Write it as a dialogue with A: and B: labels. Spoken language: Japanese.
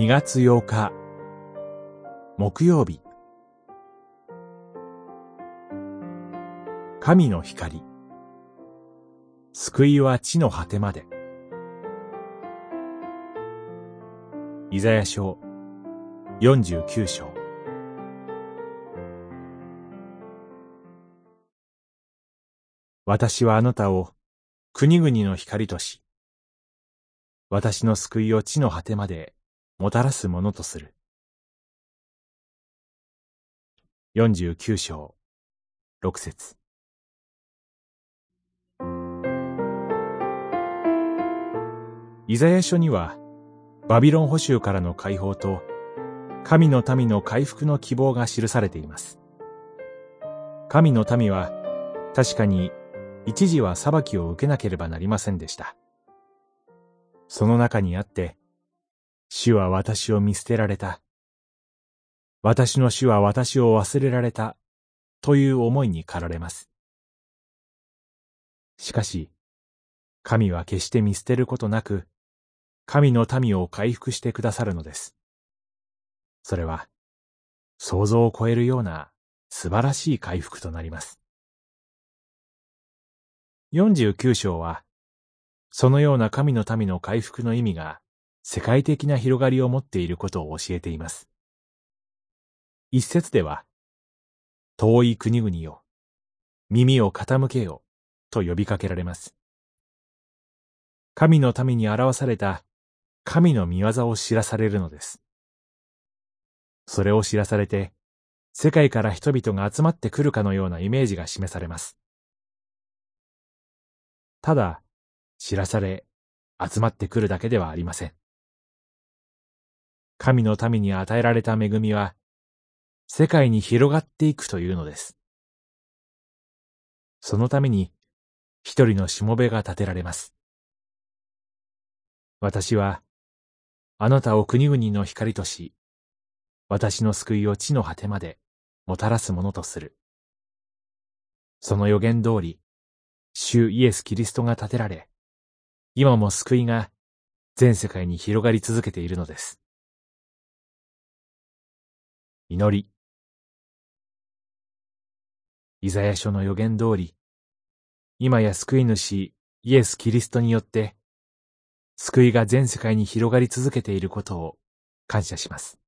A: 2月8日。木曜日。神の光。救いは地の果てまで。イザヤ書49章。私はあなたを国々の光とし、私の救いを地の果てまでもたらすものとする。49章、6節イザヤ書には、バビロン捕囚からの解放と、神の民の回復の希望が記されています。神の民は、確かに一時は裁きを受けなければなりませんでした。その中にあって、主は私を見捨てられた。私の主は私を忘れられた。という思いに駆られます。しかし、神は決して見捨てることなく、神の民を回復してくださるのです。それは、想像を超えるような素晴らしい回復となります。49章は、そのような神の民の回復の意味が世界的な広がりを持っていることを教えています。一節では、遠い国々よ、耳を傾けよ、と呼びかけられます。神の民に表された神の見業を知らされるのです。それを知らされて、世界から人々が集まってくるかのようなイメージが示されます。ただ、知らされ、集まってくるだけではありません。神の民に与えられた恵みは、世界に広がっていくというのです。そのために、一人のしもべが立てられます。私は、あなたを国々の光とし、私の救いを地の果てまでもたらすものとする。その予言通り、主イエス・キリストが立てられ、今も救いが全世界に広がり続けているのです。祈り。イザヤ書の予言通り、今や救い主イエス・キリストによって、救いが全世界に広がり続けていることを感謝します。